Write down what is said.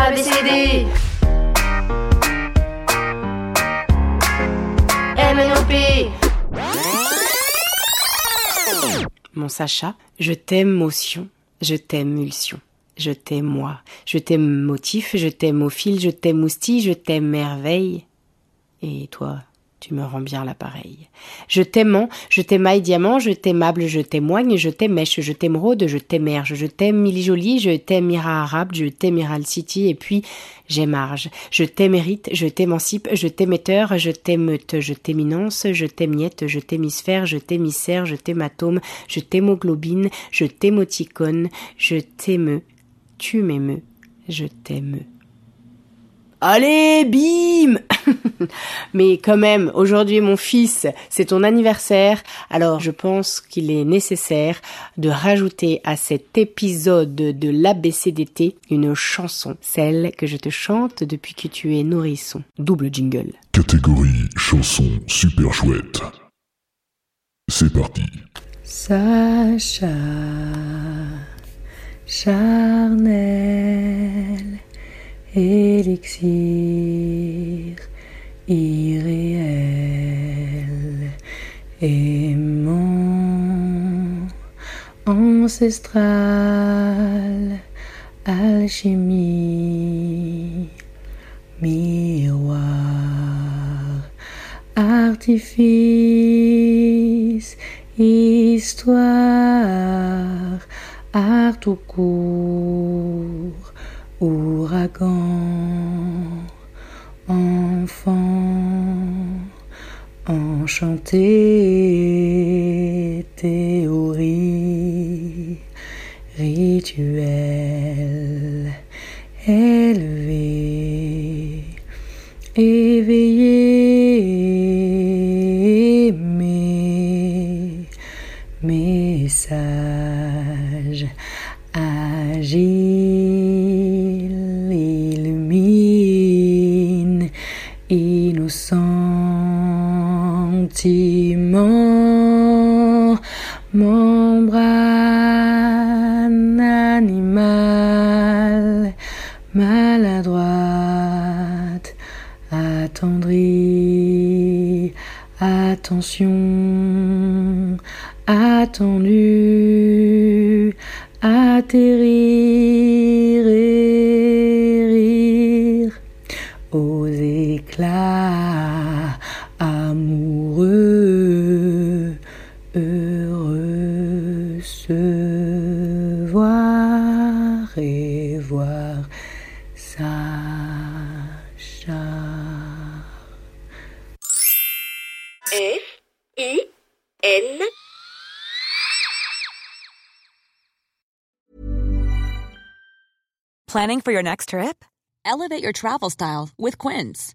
ABCD MNOP Mon Sacha, je t'aime motion, je t'aime mulsion, je t'aime moi, je t'aime motif, je t'aime au fil, je t'aime moustille, je t'aime merveille. Et toi, tu me rends bien l'appareil. Je t'aimant, je t'aimaille diamant, je t'aimable, je t'aimoigne, je t'aimèche, je t'aimeraude, je t'émerge, je t'aime Milly Jolie, je t'aime Mira Arabe, je t'aime Iral City, et puis j'émarge. Je t'émérite, je t'émancipe, je t'émetteur, je t'émeute, je t'éminence, je t'émiette, je t'hémisphère, je t'émissaire, je t'hématome, je t'hémoglobine, je t'hémoticone, je t'émeux, tu m'émeus, je t'aime. Allez, bim Mais quand même, aujourd'hui mon fils, c'est ton anniversaire, alors je pense qu'il est nécessaire de rajouter à cet épisode de l'ABCDT une chanson, celle que je te chante depuis que tu es nourrisson. Double jingle. Catégorie chanson super chouette. C'est parti. Sacha, charnel, élixir irréel, aimant, ancestral, alchimie, miroir, artifice, histoire, art tout court, ouragan, enfant, enchanté, théorie, rituel, élevé, éveillé, aimé, message, innocentiment, membrane animale, maladroite, attendrie, attention, attendu, atterrir amoureux, heureux se voir et voir Sacha. F I N Planning for your next trip? Elevate your travel style with Quince.